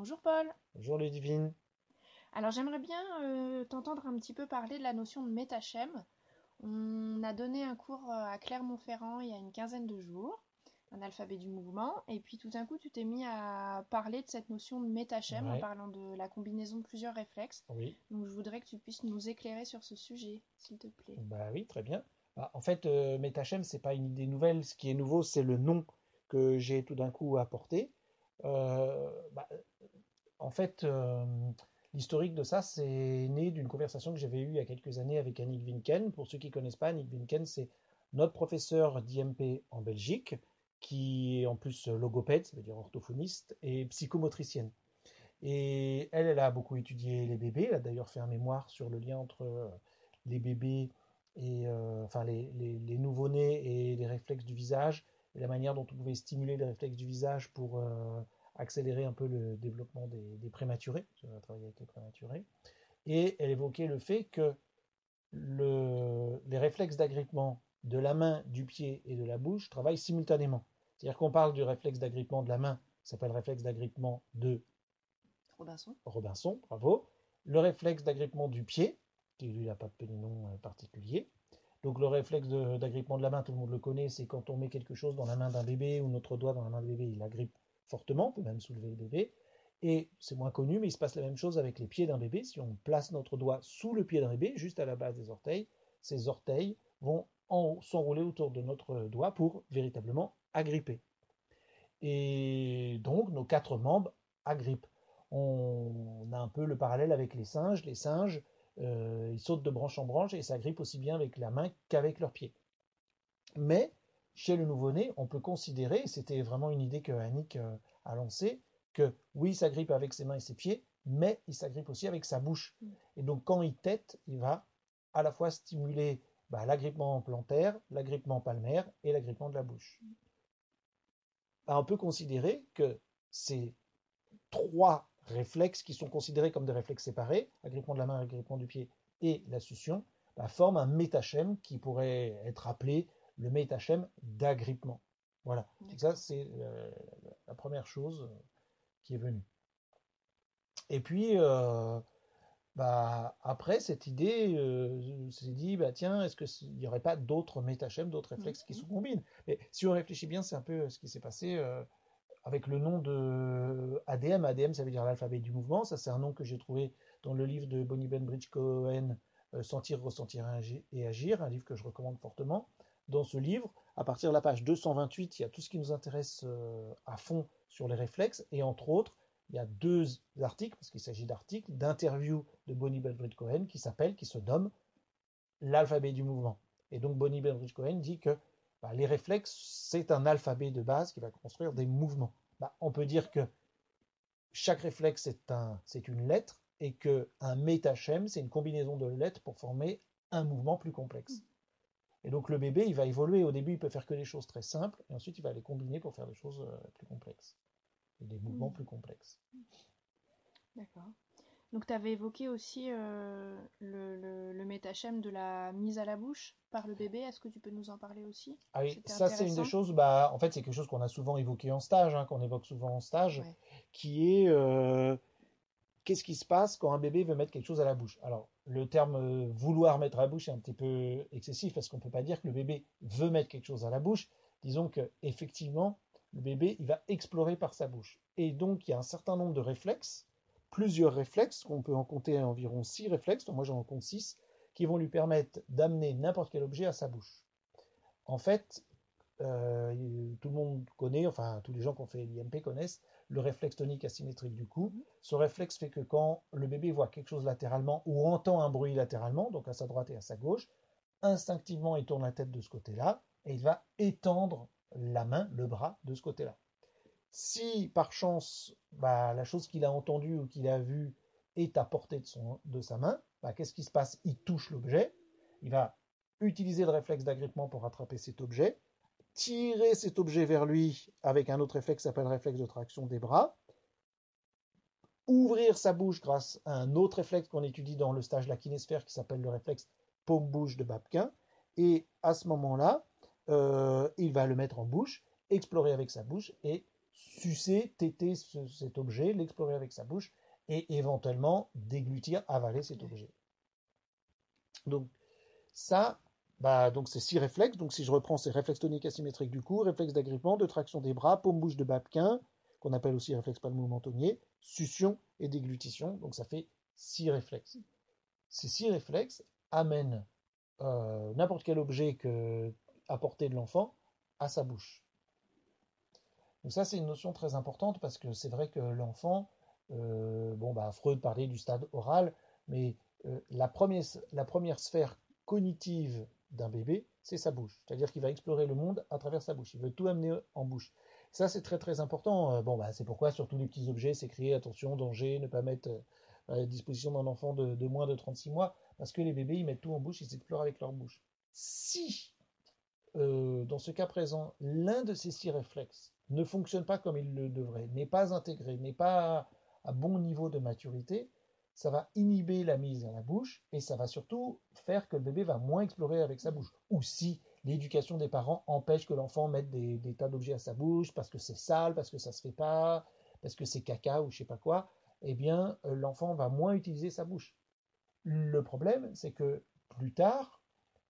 Bonjour Paul. Bonjour Ludivine. Alors j'aimerais bien euh, t'entendre un petit peu parler de la notion de métachem. On a donné un cours euh, à Clermont-Ferrand il y a une quinzaine de jours, un alphabet du mouvement, et puis tout d'un coup tu t'es mis à parler de cette notion de métachem en Ouais. parlant de la combinaison de plusieurs réflexes. Oui, Donc je voudrais que tu puisses nous éclairer sur ce sujet, s'il te plaît. bah oui, très bien. Bah, en fait, euh, Metachem, c'est pas une idée nouvelle. Ce qui est nouveau, c'est le nom que j'ai tout d'un coup apporté. Euh, bah, en fait, euh, l'historique de ça, c'est né d'une conversation que j'avais eue il y a quelques années avec Annick Winken. Pour ceux qui connaissent pas, Annick Winken, c'est notre professeur d'IMP en Belgique, qui est en plus logopède, ça veut dire orthophoniste, et psychomotricienne. Et elle, elle a beaucoup étudié les bébés. Elle a d'ailleurs fait un mémoire sur le lien entre euh, les bébés et euh, enfin les, nouveau-nés et les réflexes du visage et la manière dont on pouvait stimuler les réflexes du visage pour accélérer un peu le développement des, des prématurés. parce qu'on a travaillé avec les prématurés. Et elle évoquait le fait que le, les réflexes d'agrippement de la main, du pied et de la bouche travaillent simultanément. C'est-à-dire qu'on parle du réflexe d'agrippement de la main, qui s'appelle réflexe d'agrippement de Robinson. Robinson, bravo. Le réflexe d'agrippement du pied, qui lui n'a pas de nom euh, particulier. Donc le réflexe de- d'agrippement de la main, tout le monde le connaît, c'est quand on met quelque chose dans la main d'un bébé ou notre doigt dans la main de bébé, il agrippe fortement, on peut même soulever le bébé. Et c'est moins connu, mais il se passe la même chose avec les pieds d'un bébé. Si on place notre doigt sous le pied d'un bébé, juste à la base des orteils, ces orteils vont en- s'enrouler autour de notre doigt pour véritablement agripper. Et donc nos quatre membres agrippent. On a un peu le parallèle avec les singes. Les singes, euh, ils sautent de branche en branche et s'agrippent aussi bien avec la main qu'avec leurs pieds. Mais chez le nouveau-né, on peut considérer, et c'était vraiment une idée que Annick euh, a lancée, que oui, il s'agrippe avec ses mains et ses pieds, mais il s'agrippe aussi avec sa bouche. Mm. Et donc quand il tète, il va à la fois stimuler bah, l'agrippement plantaire, l'agrippement palmaire et l'agrippement de la bouche. Bah, on peut considérer que ces trois réflexes qui sont considérés comme des réflexes séparés, agrippement de la main, agrippement du pied et la succion, bah, forment un métachème qui pourrait être appelé le métachème d'agrippement. Voilà. D'accord. Ça, c'est euh, la première chose euh, qui est venue. Et puis, euh, bah, après, cette idée euh, s'est dit, bah, tiens, est-ce qu'il n'y aurait pas d'autres métachèmes, d'autres réflexes qui se combinent? Mais si on réfléchit bien, c'est un peu ce qui s'est passé euh, avec le nom de ADM. ADM, ça veut dire l'alphabet du mouvement. Ça, c'est un nom que j'ai trouvé dans le livre de Bonnie Benbridge Cohen, euh, Sentir, ressentir et agir- et agir, un livre que je recommande fortement. Dans ce livre, à partir de la page 228, il y a tout ce qui nous intéresse euh, à fond sur les réflexes, et entre autres, il y a deux articles, parce qu'il s'agit d'articles, d'interviews de Bonnie Benbridge Cohen qui s'appelle, qui se nomme l'alphabet du mouvement. Et donc Bonnie Benbridge Cohen dit que bah, les réflexes, c'est un alphabet de base qui va construire des mouvements. Bah, on peut dire que chaque réflexe c'est un, une lettre et que un métachème, c'est une combinaison de lettres pour former un mouvement plus complexe. Et donc le bébé, il va évoluer. Au début, il peut faire que des choses très simples, et ensuite il va les combiner pour faire des choses euh, plus complexes, et des mouvements Mm. plus complexes. D'accord. Donc tu avais évoqué aussi euh, le, le, le métachem de la mise à la bouche par le bébé. Est-ce que tu peux nous en parler aussi? Ah oui, ça c'est une des choses, bah, en fait c'est quelque chose qu'on a souvent évoqué en stage, hein, qu'on évoque souvent en stage, Ouais. qui est euh, qu'est-ce qui se passe quand un bébé veut mettre quelque chose à la bouche? Alors le terme euh, vouloir mettre à la bouche est un petit peu excessif parce qu'on ne peut pas dire que le bébé veut mettre quelque chose à la bouche. Disons que effectivement le bébé va explorer par sa bouche. Et donc il y a un certain nombre de réflexes, plusieurs réflexes, qu'on peut en compter environ six réflexes, donc moi j'en compte six, qui vont lui permettre d'amener n'importe quel objet à sa bouche. En fait, euh, tout le monde connaît, enfin tous les gens qui ont fait l'IMP connaissent le réflexe tonique asymétrique du cou. Ce réflexe fait que quand le bébé voit quelque chose latéralement ou entend un bruit latéralement, donc à sa droite et à sa gauche, instinctivement il tourne la tête de ce côté-là et il va étendre la main, le bras de ce côté-là. Si par chance bah, la chose qu'il a entendue ou qu'il a vue est à portée de, son, sa main, bah, qu'est-ce qui se passe? Il touche l'objet, il va utiliser le réflexe d'agrippement pour attraper cet objet, tirer cet objet vers lui avec un autre réflexe qui s'appelle réflexe de traction des bras, ouvrir sa bouche grâce à un autre réflexe qu'on étudie dans le stage de la kinésphère qui s'appelle le réflexe paume-bouche de Babkin, et à ce moment-là, euh, il va le mettre en bouche, explorer avec sa bouche et sucer, téter cet objet, l'explorer avec sa bouche et éventuellement déglutir, avaler cet objet. Donc ça, bah, donc c'est six réflexes. Donc si je reprends ces réflexes toniques asymétriques du cou, réflexe d'agrippement, de traction des bras, paume-bouche de Babkin, qu'on appelle aussi réflexe palmo-mentonnier, succion et déglutition. Donc ça fait six réflexes. Ces six réflexes amènent euh, n'importe quel objet que, à portée de l'enfant à sa bouche. Donc ça c'est une notion très importante parce que c'est vrai que l'enfant, euh, bon bah Freud parlait du stade oral, mais euh, la, première, la première sphère cognitive d'un bébé, c'est sa bouche. C'est-à-dire qu'il va explorer le monde à travers sa bouche. Il veut tout amener en bouche. Ça, c'est très très important. Euh, bon, bah, c'est pourquoi sur tous les petits objets, c'est écrit attention, danger, ne pas mettre euh, à disposition d'un enfant de, moins de 36 mois, parce que les bébés, ils mettent tout en bouche, ils explorent avec leur bouche. Si, euh, dans ce cas présent, l'un de ces six réflexes ne fonctionne pas comme il le devrait, n'est pas intégré, n'est pas à bon niveau de maturité, ça va inhiber la mise à la bouche et ça va surtout faire que le bébé va moins explorer avec sa bouche. Ou si l'éducation des parents empêche que l'enfant mette des, tas d'objets à sa bouche parce que c'est sale, parce que ça se fait pas, parce que c'est caca ou je sais pas quoi, eh bien euh, l'enfant va moins utiliser sa bouche. Le problème, c'est que plus tard,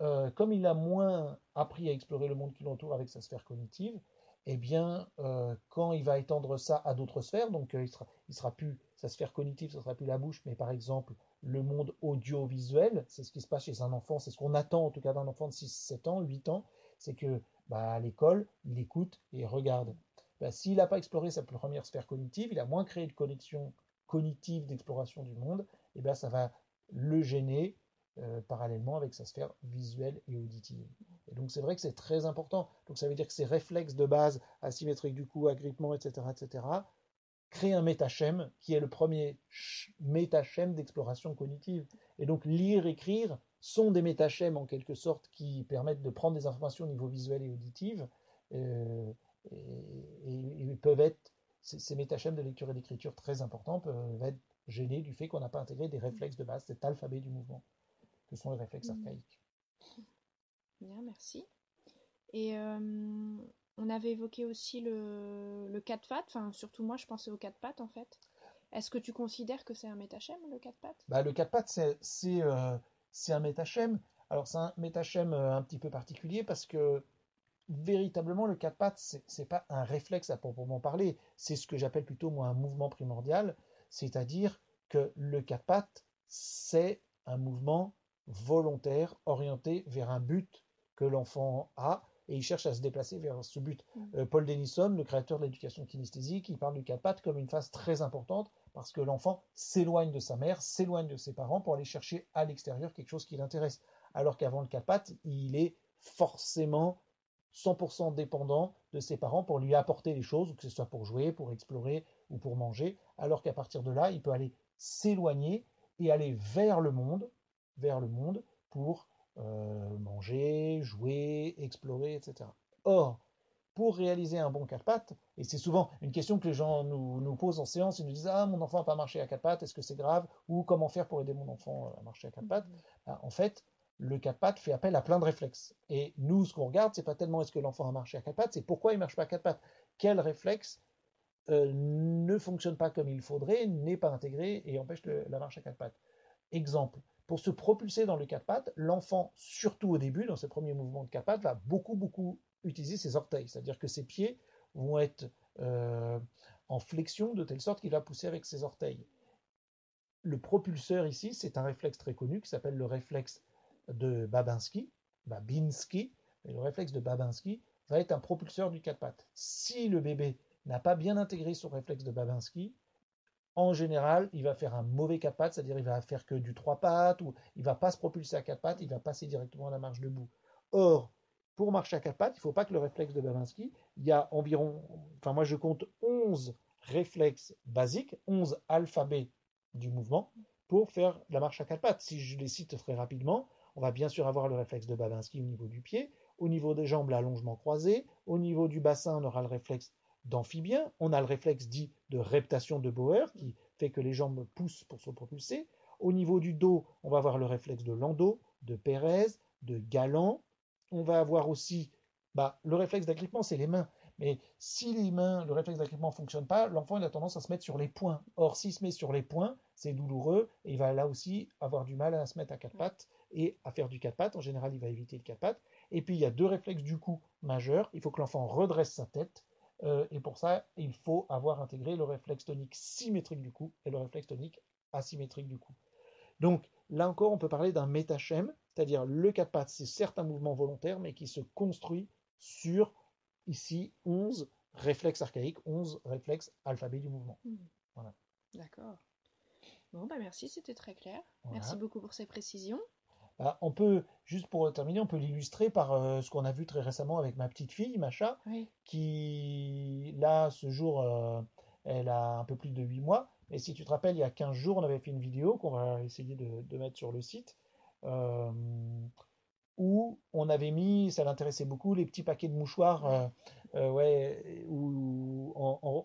euh, comme il a moins appris à explorer le monde qui l'entoure avec sa sphère cognitive, eh bien, euh, quand il va étendre ça à d'autres sphères, donc il sera, il sera plus sa sphère cognitive, ce sera plus la bouche, mais par exemple le monde audiovisuel, c'est ce qui se passe chez un enfant, c'est ce qu'on attend en tout cas d'un enfant de 6, 7 ans, 8 ans, c'est que bah, à l'école, il écoute et regarde. Bah, s'il n'a pas exploré sa première sphère cognitive, il a moins créé de connexion cognitive d'exploration du monde, et bien ça va le gêner euh, parallèlement avec sa sphère visuelle et auditive. Et donc c'est vrai que c'est très important. Donc ça veut dire que ces réflexes de base, asymétriques du cou, agrippement, etc., etc., créer un métachème qui est le premier métachème d'exploration cognitive. Et donc lire, écrire sont des métachèmes en quelque sorte qui permettent de prendre des informations au niveau visuel et auditif euh, et, peuvent être, ces, métachèmes de lecture et d'écriture très importants peuvent être gênés du fait qu'on n'a pas intégré des réflexes de base, cet alphabet du mouvement, que sont les réflexes mmh. archaïques. Bien, merci. Et euh, on avait évoqué aussi le, le 4 pattes, enfin surtout moi je pensais au 4 pattes en fait. Est-ce que tu considères que c'est un métachème le 4 pattes? Bah, Le 4 pattes c'est euh, un métachème. Alors c'est un métachème euh, un petit peu particulier parce que véritablement le 4 pattes c'est pas un réflexe à proprement parler, c'est ce que j'appelle plutôt moi un mouvement primordial, c'est-à-dire que le 4 pattes c'est un mouvement volontaire orienté vers un but que l'enfant a et il cherche à se déplacer vers ce but. Mm. Euh, Paul Denison, le créateur de l'éducation kinesthésique, il parle du pattes comme une phase très importante parce que l'enfant s'éloigne de sa mère, s'éloigne de ses parents pour aller chercher à l'extérieur quelque chose qui l'intéresse. Alors qu'avant le pattes, il est forcément 100% dépendant de ses parents pour lui apporter les choses, que ce soit pour jouer, pour explorer ou pour manger, alors qu'à partir de là, il peut aller s'éloigner et aller vers le monde, vers le monde pour euh, manger, jouer, explorer, etc. Or, pour réaliser un bon quatre pattes, et c'est souvent une question que les gens nous, posent en séance, ils nous disent Ah, mon enfant n'a pas marché à quatre pattes, est-ce que c'est grave? Ou comment faire pour aider mon enfant à marcher à quatre pattes mhm. ben, En fait, le quatre pattes fait appel à plein de réflexes. Et nous, ce qu'on regarde, c'est pas tellement est-ce que l'enfant a marché à quatre pattes, c'est pourquoi il marche pas à quatre pattes. Quel réflexe euh, ne fonctionne pas comme il faudrait, n'est pas intégré et empêche la marche à quatre pattes. Exemple, pour se propulser dans le quatre pattes, l'enfant, surtout au début, dans ses premiers mouvements de quatre pattes, va beaucoup, beaucoup utiliser ses orteils. C'est-à-dire que ses pieds vont être euh, en flexion de telle sorte qu'il va pousser avec ses orteils. Le propulseur ici, c'est un réflexe très connu qui s'appelle le réflexe de Babinski, Babinski, le réflexe de Babinski va être un propulseur du quatre pattes. Si le bébé n'a pas bien intégré son réflexe de Babinski, en général, il va faire un mauvais quatre pattes, c'est-à-dire il va faire que du trois pattes, ou il va pas se propulser à quatre pattes, il va passer directement à la marche debout. Or, pour marcher à quatre pattes, il faut pas que le réflexe de Babinski, il y a environ, enfin moi je compte 11 réflexes basiques, 11 alphabets du mouvement, pour faire la marche à quatre pattes. Si je les cite très rapidement, on va bien sûr avoir le réflexe de Babinski au niveau du pied, au niveau des jambes, l'allongement croisé, au niveau du bassin, on aura le réflexe d'amphibien. On a le réflexe dit de reptation de Bauer qui fait que les jambes poussent pour se propulser. Au niveau du dos, on va avoir le réflexe de Landau, de Pérez, de Galant. On va avoir aussi bah, le réflexe d'agrippement, c'est les mains. Mais si les mains, le réflexe d'agrippement ne fonctionne pas, l'enfant a tendance à se mettre sur les poings. Or, s'il se met sur les poings, c'est douloureux et il va là aussi avoir du mal à se mettre à quatre pattes et à faire du quatre pattes. En général, il va éviter le quatre pattes. Et puis, il y a deux réflexes du cou majeurs. Il faut que l'enfant redresse sa tête. Euh, et pour ça, il faut avoir intégré le réflexe tonique symétrique du cou et le réflexe tonique asymétrique du cou. Donc, là encore, on peut parler d'un métachème, c'est-à-dire le pattes, c'est certes un mouvement volontaire, mais qui se construit sur, ici, 11 réflexes archaïques, 11 réflexes alphabet du mouvement. Hmm. Voilà. D'accord. Bon, bah merci, c'était très clair. Merci beaucoup pour ces précisions. Bah, on peut, juste pour terminer, on peut l'illustrer par euh, ce qu'on a vu très récemment avec ma petite fille, Macha, qui, là, ce jour, euh, elle a un peu plus de 8 mois. Et si tu te rappelles, il y a 15 jours, on avait fait une vidéo qu'on va essayer de, mettre sur le site, euh, où on avait mis, ça l'intéressait beaucoup, les petits paquets de mouchoirs ouais, ou,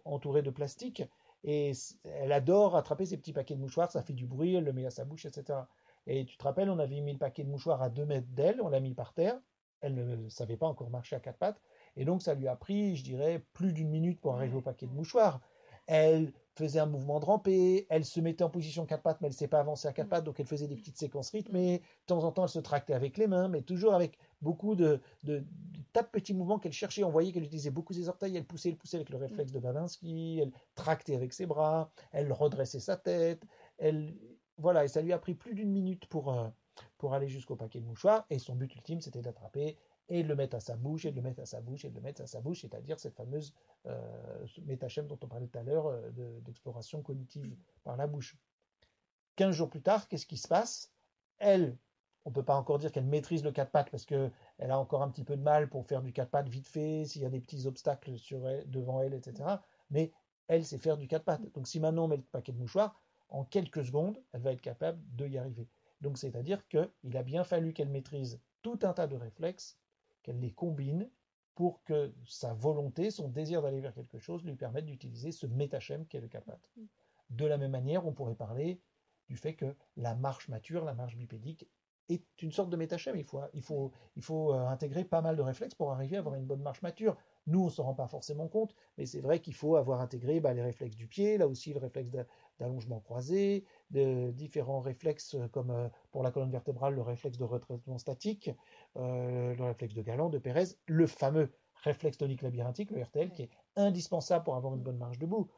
entourés de plastique. Et elle adore attraper ces petits paquets de mouchoirs, ça fait du bruit, elle le met à sa bouche, etc. Et tu te rappelles, on avait mis le paquet de mouchoirs à 2 mètres d'elle, on l'a mis par terre. Elle ne savait pas encore marcher à quatre pattes. Et donc, ça lui a pris, je dirais, plus d'une minute pour arriver au paquet de mouchoirs. Elle faisait un mouvement de rampée, elle se mettait en position quatre pattes, mais elle ne s'est pas avancée à quatre pattes, donc elle faisait des petites séquences rythmées. De temps en temps, elle se tractait avec les mains, mais toujours avec beaucoup de, de, tas de petits mouvements qu'elle cherchait. On voyait qu'elle utilisait beaucoup ses orteils, elle poussait, elle poussait avec le réflexe de Babinski, elle tractait avec ses bras, elle redressait sa tête, elle voilà, et ça lui a pris plus d'une minute pour, euh, pour aller jusqu'au paquet de mouchoirs. Et son but ultime, c'était d'attraper et de le mettre à sa bouche, et de le mettre à sa bouche, et de le mettre à sa bouche, c'est-à-dire cette fameuse euh, dont on parlait tout à l'heure euh, d'exploration cognitive par la bouche. Quinze jours plus tard, qu'est-ce qui se passe? Elle, on ne peut pas encore dire qu'elle maîtrise le quatre pattes parce qu'elle a encore un petit peu de mal pour faire du quatre pattes vite fait, s'il y a des petits obstacles devant elle, etc. Mais elle sait faire du quatre pattes. Donc si maintenant on met le paquet de mouchoirs, en quelques secondes, elle va être capable de y arriver. Donc c'est-à-dire qu'il a bien fallu qu'elle maîtrise tout un tas de réflexes, qu'elle les combine pour que sa volonté, son désir d'aller vers quelque chose lui permette d'utiliser ce métachème qu'est le capate. De la même manière, on pourrait parler du fait que la marche mature, la marche bipédique, est une sorte de métachème. Il faut euh, intégrer pas mal de réflexes pour arriver à avoir une bonne marche mature. Nous, on ne s'en rend pas forcément compte, mais c'est vrai qu'il faut avoir intégré bah, les réflexes du pied, là aussi le réflexe d'allongement croisé, de différents réflexes euh, comme euh, pour la colonne vertébrale, le réflexe de retraitement statique, euh, le réflexe de Galant, de Pérez, le fameux réflexe tonique labyrinthique, le RTL, qui est indispensable pour avoir une bonne marche debout.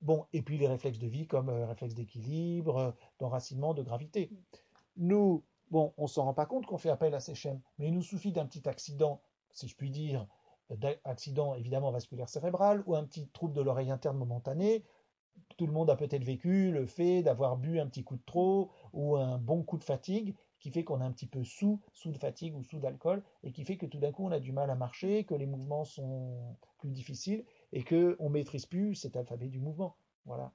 bon, et puis les réflexes de vie comme réflexe d'équilibre, d'enracinement, de gravité. Nous, bon, on s'en rend pas compte qu'on fait appel à ces chaînes, mais il nous suffit d'un petit accident, si je puis dire, d'accident évidemment vasculaire cérébral ou un petit trouble de l'oreille interne momentané, tout le monde a peut-être vécu le fait d'avoir bu un petit coup de trop ou un bon coup de fatigue qui fait qu'on est un petit peu sous, sous de fatigue ou sous d'alcool et qui fait que tout d'un coup on a du mal à marcher, que les mouvements sont plus difficiles et qu'on ne maîtrise plus cet alphabet du mouvement. Voilà.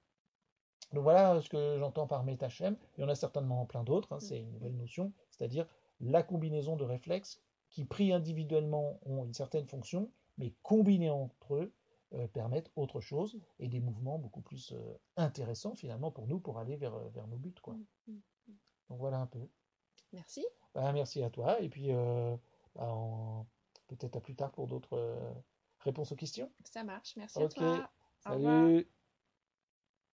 Donc voilà ce que j'entends par métachem. Il y en a certainement plein d'autres, hein, c'est une nouvelle notion, c'est-à-dire la combinaison de réflexes qui pris individuellement ont une certaine fonction, mais combinés entre eux, euh, permettent autre chose et des mouvements beaucoup plus euh, intéressants finalement pour nous pour aller vers, vers nos buts. Quoi. Mm, mm, mm. Donc voilà un peu. Merci. Bah, merci à toi et puis euh, bah, peut-être à plus tard pour d'autres réponses aux questions. Ça marche, merci à toi. Salut.